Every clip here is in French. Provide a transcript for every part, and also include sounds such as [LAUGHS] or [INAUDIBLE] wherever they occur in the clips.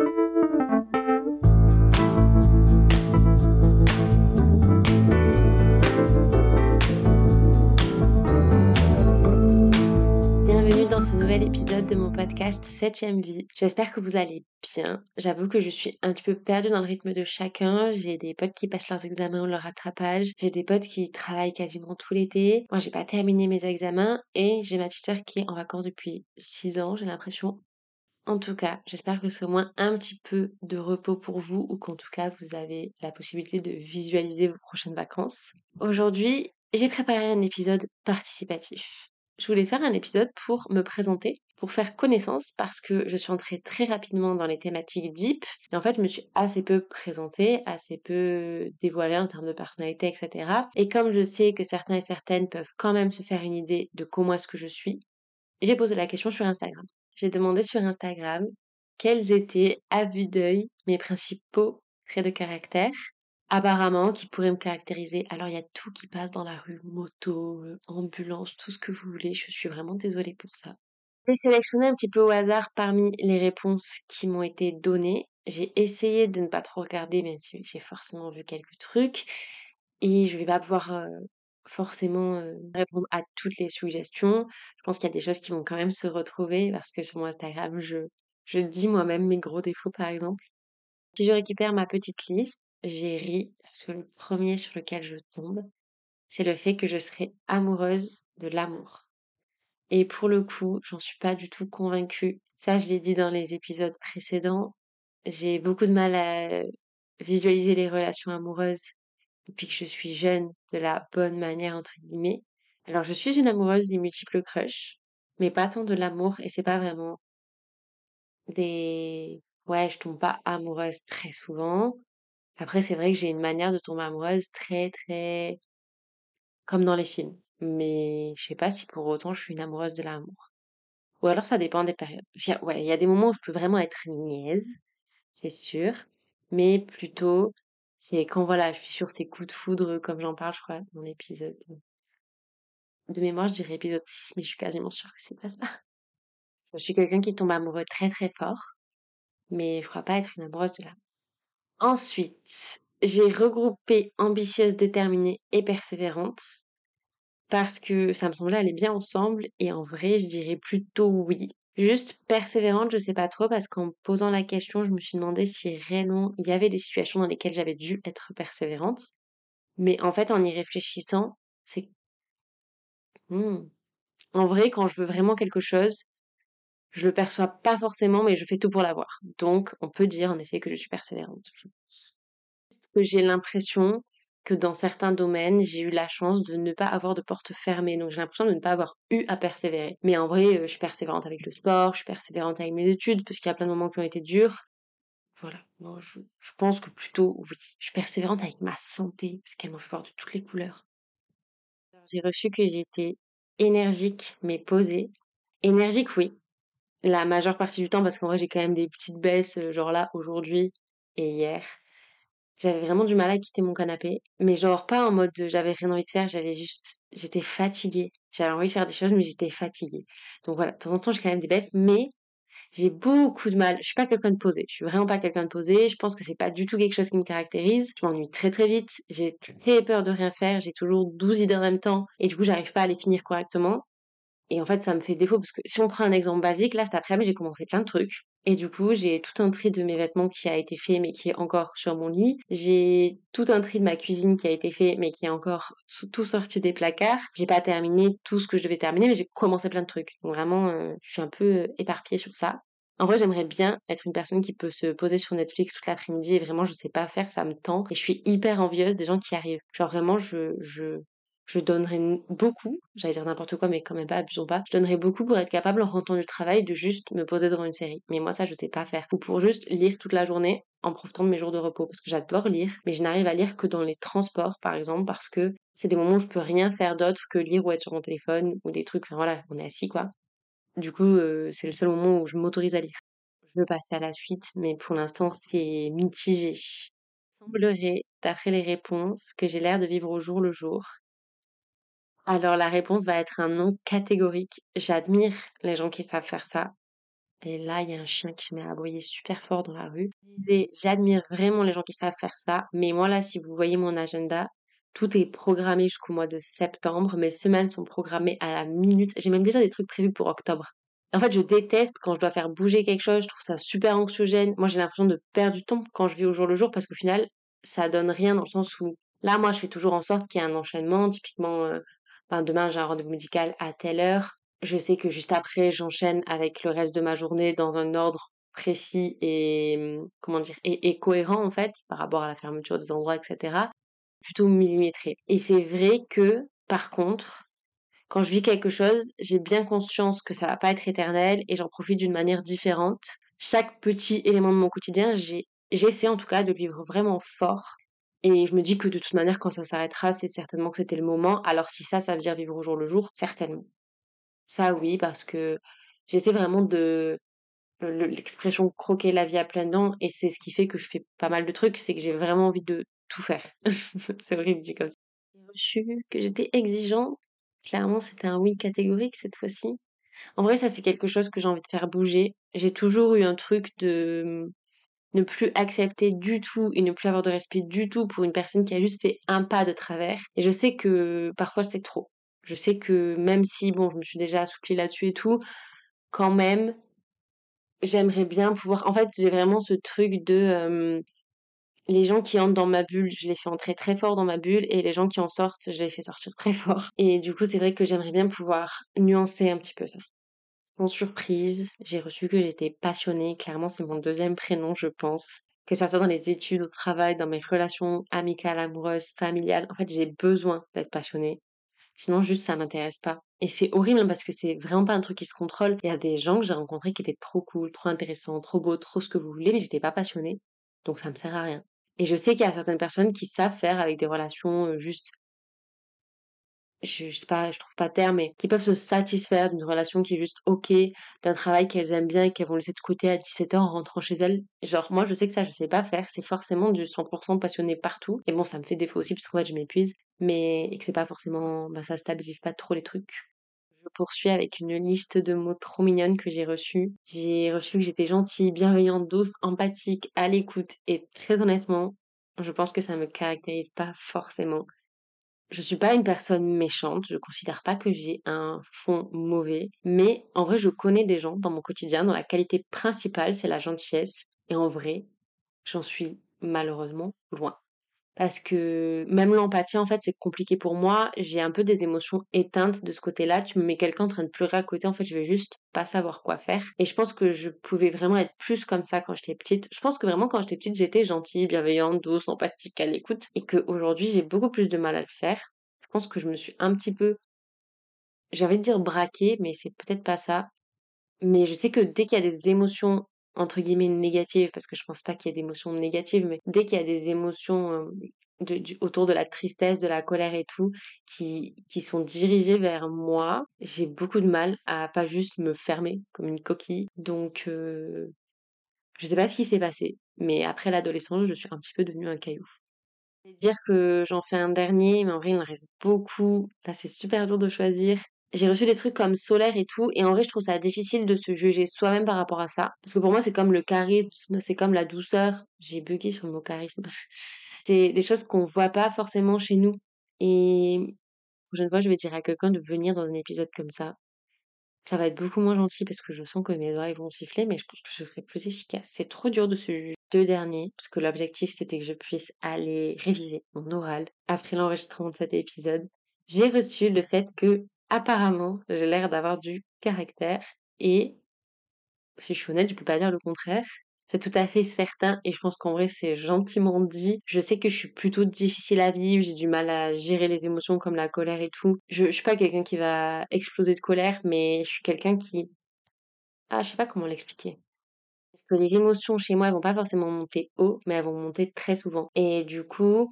Bienvenue dans ce nouvel épisode de mon podcast 7ème vie. J'espère que vous allez bien. J'avoue que je suis un petit peu perdue dans le rythme de chacun. J'ai des potes qui passent leurs examens ou leur rattrapage. J'ai des potes qui travaillent quasiment tout l'été. Moi, j'ai pas terminé mes examens et j'ai ma petite qui est en vacances depuis 6 ans, j'ai l'impression. En tout cas, j'espère que c'est au moins un petit peu de repos pour vous ou qu'en tout cas vous avez la possibilité de visualiser vos prochaines vacances. Aujourd'hui, j'ai préparé un épisode participatif je voulais faire un épisode pour me présenter, pour faire connaissance, parce que je suis entrée très rapidement dans les thématiques deep, et en fait, je me suis assez peu présentée, assez peu dévoilée en termes de personnalité, etc. Et comme je sais que certains et certaines peuvent quand même se faire une idée de comment est-ce que je suis, j'ai posé la question sur Instagram. J'ai demandé sur Instagram quels étaient, à vue d'œil, mes principaux traits de caractère apparemment qui pourrait me caractériser. Alors il y a tout qui passe dans la rue, moto, euh, ambulance, tout ce que vous voulez. Je suis vraiment désolée pour ça. J'ai sélectionné un petit peu au hasard parmi les réponses qui m'ont été données. J'ai essayé de ne pas trop regarder, mais j'ai forcément vu quelques trucs. Et je vais pas pouvoir euh, forcément répondre à toutes les suggestions. Je pense qu'il y a des choses qui vont quand même se retrouver parce que sur mon Instagram, je, je dis moi-même mes gros défauts par exemple. Si je récupère ma petite liste, j'ai ri parce que le premier sur lequel je tombe, c'est le fait que je serais amoureuse de l'amour. Et pour le coup, j'en suis pas du tout convaincue. Ça, je l'ai dit dans les épisodes précédents. J'ai beaucoup de mal à visualiser les relations amoureuses depuis que je suis jeune de la bonne manière, entre guillemets. Alors, je suis une amoureuse des multiples crushs, mais pas tant de l'amour et c'est pas vraiment des, ouais, je tombe pas amoureuse très souvent. Après, c'est vrai que j'ai une manière de tomber amoureuse très, très comme dans les films. Mais je sais pas si pour autant je suis une amoureuse de l'amour. Ou alors ça dépend des périodes. ouais, il y a des moments où je peux vraiment être niaise, c'est sûr. Mais plutôt, c'est quand voilà, je suis sur ces coups de foudre, comme j'en parle, je crois, dans mon épisode. De mémoire, je dirais épisode 6, mais je suis quasiment sûre que c'est pas ça. Je suis quelqu'un qui tombe amoureux très très fort, mais je crois pas être une amoureuse de l'amour. Ensuite, j'ai regroupé ambitieuse, déterminée et persévérante parce que ça me semblait aller bien ensemble et en vrai, je dirais plutôt oui. Juste persévérante, je sais pas trop parce qu'en posant la question, je me suis demandé si réellement il y avait des situations dans lesquelles j'avais dû être persévérante. Mais en fait, en y réfléchissant, c'est hmm. en vrai, quand je veux vraiment quelque chose, je le perçois pas forcément, mais je fais tout pour l'avoir. Donc, on peut dire en effet que je suis persévérante, je pense. Que j'ai l'impression que dans certains domaines, j'ai eu la chance de ne pas avoir de porte fermée. Donc, j'ai l'impression de ne pas avoir eu à persévérer. Mais en vrai, euh, je suis persévérante avec le sport, je suis persévérante avec mes études, parce qu'il y a plein de moments qui ont été durs. Voilà. Moi, je, je pense que plutôt, oui. Je suis persévérante avec ma santé, parce qu'elle m'a fait voir de toutes les couleurs. J'ai reçu que j'étais énergique, mais posée. Énergique, oui, la majeure partie du temps parce qu'en vrai j'ai quand même des petites baisses euh, genre là aujourd'hui et hier j'avais vraiment du mal à quitter mon canapé mais genre pas en mode j'avais rien envie de faire j'avais juste j'étais fatiguée. J'avais envie de faire des choses mais j'étais fatiguée. Donc voilà de temps en temps j'ai quand même des baisses mais j'ai beaucoup de mal. Je suis pas quelqu'un de posé. Je suis vraiment pas quelqu'un de posé. Je pense que c'est pas du tout quelque chose qui me caractérise. Je m'ennuie très très vite. J'ai très peur de rien faire. J'ai toujours 12 idées en même temps. Et du coup j'arrive pas à les finir correctement. Et en fait, ça me fait défaut parce que si on prend un exemple basique, là, cet après-midi, j'ai commencé plein de trucs. Et du coup, j'ai tout un tri de mes vêtements qui a été fait, mais qui est encore sur mon lit. J'ai tout un tri de ma cuisine qui a été fait, mais qui est encore tout sorti des placards. J'ai pas terminé tout ce que je devais terminer, mais j'ai commencé plein de trucs. Donc vraiment, euh, je suis un peu euh, éparpillée sur ça. En vrai, j'aimerais bien être une personne qui peut se poser sur Netflix toute l'après-midi et vraiment, je sais pas faire, ça me tend. Et je suis hyper envieuse des gens qui arrivent. Genre vraiment, je, je, je donnerais beaucoup, j'allais dire n'importe quoi, mais quand même pas, abusons pas, je donnerais beaucoup pour être capable en rentrant du travail de juste me poser devant une série. Mais moi, ça, je sais pas faire. Ou pour juste lire toute la journée en profitant de mes jours de repos, parce que j'adore lire, mais je n'arrive à lire que dans les transports, par exemple, parce que c'est des moments où je peux rien faire d'autre que lire ou être sur mon téléphone, ou des trucs, enfin voilà, on est assis, quoi. Du coup, euh, c'est le seul moment où je m'autorise à lire. Je veux passer à la suite, mais pour l'instant, c'est mitigé. Il semblerait, d'après les réponses, que j'ai l'air de vivre au jour le jour, alors la réponse va être un non catégorique. J'admire les gens qui savent faire ça. Et là, il y a un chien qui se met à aboyer super fort dans la rue. J'admire vraiment les gens qui savent faire ça. Mais moi là, si vous voyez mon agenda, tout est programmé jusqu'au mois de septembre. Mes semaines sont programmées à la minute. J'ai même déjà des trucs prévus pour octobre. En fait, je déteste quand je dois faire bouger quelque chose, je trouve ça super anxiogène. Moi, j'ai l'impression de perdre du temps quand je vis au jour le jour parce qu'au final, ça donne rien dans le sens où là, moi, je fais toujours en sorte qu'il y ait un enchaînement. Typiquement, euh, ben, demain, j'ai un rendez-vous médical à telle heure. Je sais que juste après, j'enchaîne avec le reste de ma journée dans un ordre précis et hum, comment dire et cohérent en fait par rapport à la fermeture des endroits, etc. Plutôt millimétré. Et c'est vrai que par contre, quand je vis quelque chose, j'ai bien conscience que ça va pas être éternel et j'en profite d'une manière différente. Chaque petit élément de mon quotidien, j'ai, j'essaie en tout cas de vivre vraiment fort. Et je me dis que de toute manière, quand ça s'arrêtera, c'est certainement que c'était le moment. Alors si ça, ça veut dire vivre au jour le jour, certainement. Ça oui, parce que j'essaie vraiment de l'expression croquer la vie à pleines dents et c'est ce qui fait que je fais pas mal de trucs, c'est que j'ai vraiment envie de tout faire. [LAUGHS] c'est horrible dit comme ça. J'ai reçu que j'étais exigeante Clairement, c'était un oui catégorique cette fois-ci. En vrai, ça, c'est quelque chose que j'ai envie de faire bouger. J'ai toujours eu un truc de ne plus accepter du tout et ne plus avoir de respect du tout pour une personne qui a juste fait un pas de travers. Et je sais que parfois c'est trop. Je sais que même si, bon, je me suis déjà assouplie là-dessus et tout, quand même, j'aimerais bien pouvoir... En fait, j'ai vraiment ce truc de les gens qui entrent dans ma bulle, je les fais entrer très fort dans ma bulle et les gens qui en sortent, je les fais sortir très fort. Et du coup, c'est vrai que j'aimerais bien pouvoir nuancer un petit peu ça. Surprise, j'ai reçu que j'étais passionnée. Clairement, c'est mon deuxième prénom, je pense. Que ça soit dans les études, au travail, dans mes relations amicales, amoureuses, familiales. En fait, j'ai besoin d'être passionnée. Sinon, juste, ça m'intéresse pas. Et c'est horrible parce que c'est vraiment pas un truc qui se contrôle. Il y a des gens que j'ai rencontrés qui étaient trop cool, trop intéressants, trop beaux, trop ce que vous voulez, mais j'étais pas passionnée. Donc ça me sert à rien. Et je sais qu'il y a certaines personnes qui savent faire avec des relations juste, je, sais pas, je trouve pas terme, mais qui peuvent se satisfaire d'une relation qui est juste ok, d'un travail qu'elles aiment bien et qu'elles vont laisser de côté à 17h en rentrant chez elles. Genre, moi, je sais que ça, je sais pas faire. C'est forcément du 100% passionné partout. Et bon, ça me fait défaut aussi parce qu'en fait, je m'épuise. Mais, et que c'est pas forcément, bah, ça stabilise pas trop les trucs. Je poursuis avec une liste de mots trop mignonnes que j'ai reçus. J'ai reçu que j'étais gentille, bienveillante, douce, empathique, à l'écoute et très honnêtement, je pense que ça me caractérise pas forcément. Je suis pas une personne méchante, je considère pas que j'ai un fond mauvais, mais en vrai, je connais des gens dans mon quotidien dont la qualité principale c'est la gentillesse et en vrai, j'en suis malheureusement loin. Parce que même l'empathie, en fait, c'est compliqué pour moi. J'ai un peu des émotions éteintes de ce côté-là. Tu me mets quelqu'un en train de pleurer à côté, en fait, je vais juste pas savoir quoi faire. Et je pense que je pouvais vraiment être plus comme ça quand j'étais petite. Je pense que vraiment quand j'étais petite, j'étais gentille, bienveillante, douce, empathique, à l'écoute. Et qu'aujourd'hui, j'ai beaucoup plus de mal à le faire. Je pense que je me suis un petit peu, envie de dire braquée, mais c'est peut-être pas ça. Mais je sais que dès qu'il y a des émotions entre guillemets négatives, parce que je pense pas qu'il y ait d'émotions négatives, mais dès qu'il y a des émotions autour de la tristesse, de la colère et tout, qui, qui sont dirigées vers moi, j'ai beaucoup de mal à pas juste me fermer comme une coquille. Donc, euh, je sais pas ce qui s'est passé, mais après l'adolescence, je suis un petit peu devenue un caillou. Dire que j'en fais un dernier, mais en vrai, il en reste beaucoup. Là, c'est super dur de choisir j'ai reçu des trucs comme solaire et tout, et en vrai, je trouve ça difficile de se juger soi-même par rapport à ça. Parce que pour moi, c'est comme le charisme, c'est comme la douceur. J'ai bugué sur le mot charisme. [LAUGHS] c'est des choses qu'on voit pas forcément chez nous. Et la prochaine fois, je vais dire à quelqu'un de venir dans un épisode comme ça. Ça va être beaucoup moins gentil parce que je sens que mes oreilles vont siffler, mais je pense que je serai plus efficace. C'est trop dur de se juger. Deux derniers, parce que l'objectif c'était que je puisse aller réviser mon oral après l'enregistrement de cet épisode. J'ai reçu le fait que apparemment, j'ai l'air d'avoir du caractère et si je suis honnête, je peux pas dire le contraire. C'est tout à fait certain et je pense qu'en vrai c'est gentiment dit. Je sais que je suis plutôt difficile à vivre, j'ai du mal à gérer les émotions comme la colère et tout. Je, suis pas quelqu'un qui va exploser de colère, mais je suis quelqu'un qui... Ah, je sais pas comment l'expliquer. Que les émotions chez moi elles vont pas forcément monter haut, mais elles vont monter très souvent. Et du coup,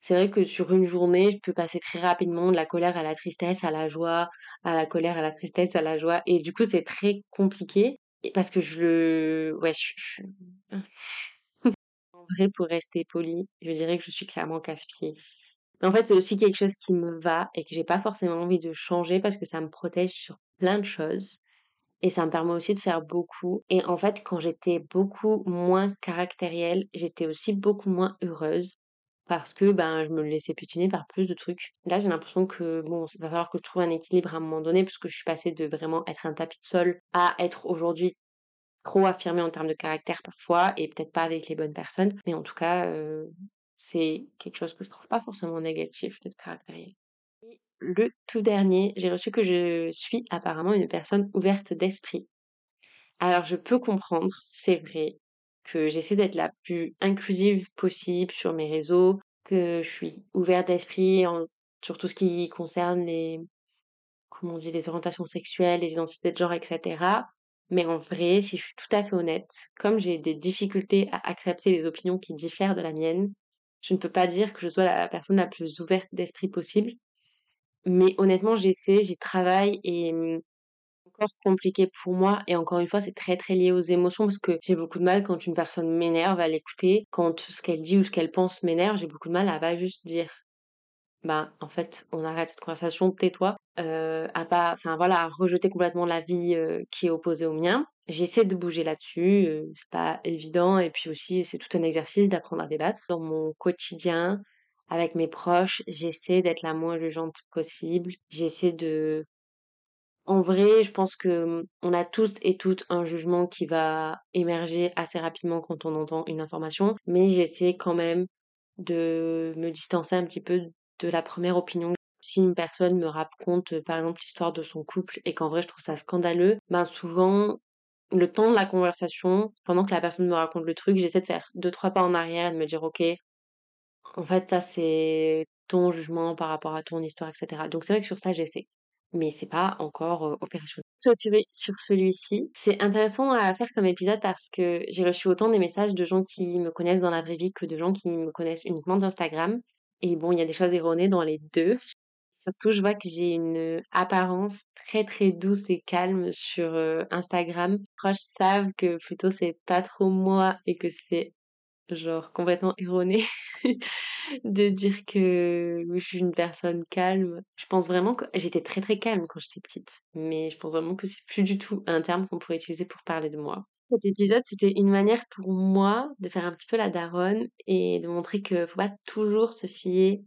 c'est vrai que sur une journée, je peux passer très rapidement de la colère à la tristesse, à la joie, à la colère, à la tristesse, à la joie. Et du coup, c'est très compliqué parce que je le... Ouais, je... [LAUGHS] en vrai, pour rester poli, je dirais que je suis clairement casse-pied. Mais en fait, c'est aussi quelque chose qui me va et que j'ai pas forcément envie de changer parce que ça me protège sur plein de choses. Et ça me permet aussi de faire beaucoup. Et en fait, quand j'étais beaucoup moins caractérielle, j'étais aussi beaucoup moins heureuse parce que, ben, je me laissais piétiner par plus de trucs. Là, j'ai l'impression que, bon, il va falloir que je trouve un équilibre à un moment donné, parce que je suis passée de vraiment être un tapis de sol à être aujourd'hui trop affirmée en termes de caractère parfois et peut-être pas avec les bonnes personnes. Mais en tout cas, euh, c'est quelque chose que je trouve pas forcément négatif d'être caractériel. Le tout dernier, j'ai reçu que je suis apparemment une personne ouverte d'esprit. Alors je peux comprendre, c'est vrai, que j'essaie d'être la plus inclusive possible sur mes réseaux, que je suis ouverte d'esprit sur tout ce qui concerne les, comment on dit, les orientations sexuelles, les identités de genre, etc. Mais en vrai, si je suis tout à fait honnête, comme j'ai des difficultés à accepter les opinions qui diffèrent de la mienne, je ne peux pas dire que je sois la personne la plus ouverte d'esprit possible. Mais honnêtement, j'essaie, j'y travaille et compliqué pour moi et encore une fois, c'est très très lié aux émotions parce que j'ai beaucoup de mal quand une personne m'énerve à l'écouter, quand ce qu'elle dit ou ce qu'elle pense m'énerve, j'ai beaucoup de mal à pas juste dire bah en fait on arrête cette conversation, tais-toi, euh, à pas, enfin voilà, à rejeter complètement la vie euh, qui est opposée au mien. J'essaie de bouger là-dessus, euh, c'est pas évident et puis aussi c'est tout un exercice d'apprendre à débattre dans mon quotidien avec mes proches. J'essaie d'être la moins jugeante possible. J'essaie de en vrai, je pense que on a tous et toutes un jugement qui va émerger assez rapidement quand on entend une information, mais j'essaie quand même de me distancer un petit peu de la première opinion. Si une personne me raconte, par exemple, l'histoire de son couple et qu'en vrai je trouve ça scandaleux, ben souvent, le temps de la conversation, pendant que la personne me raconte le truc, j'essaie de faire deux, trois pas en arrière et de me dire, ok, en fait, ça c'est ton jugement par rapport à ton histoire, etc. Donc c'est vrai que sur ça, j'essaie mais c'est pas encore euh, opérationnel. Clôturer sur celui-ci. C'est intéressant à faire comme épisode parce que j'ai reçu autant des messages de gens qui me connaissent dans la vraie vie que de gens qui me connaissent uniquement d'Instagram. Et bon, il y a des choses erronées dans les deux. Surtout, je vois que j'ai une apparence très très douce et calme sur Instagram. Les proches savent que plutôt c'est pas trop moi et que c'est genre complètement erroné [LAUGHS] de dire que je suis une personne calme. Je pense vraiment que j'étais très très calme quand j'étais petite, mais je pense vraiment que c'est plus du tout un terme qu'on pourrait utiliser pour parler de moi. Cet épisode, c'était une manière pour moi de faire un petit peu la daronne et de montrer que faut pas toujours se fier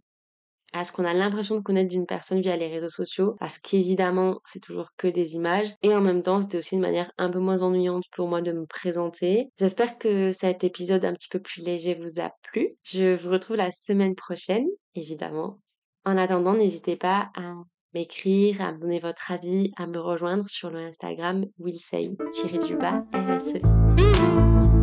à ce qu'on a l'impression de connaître d'une personne via les réseaux sociaux, parce qu'évidemment, c'est toujours que des images. Et en même temps, c'était aussi une manière un peu moins ennuyante pour moi de me présenter. J'espère que cet épisode un petit peu plus léger vous a plu. Je vous retrouve la semaine prochaine, évidemment. En attendant, n'hésitez pas à m'écrire, à me donner votre avis, à me rejoindre sur le Instagram willsay-du-bas RSE.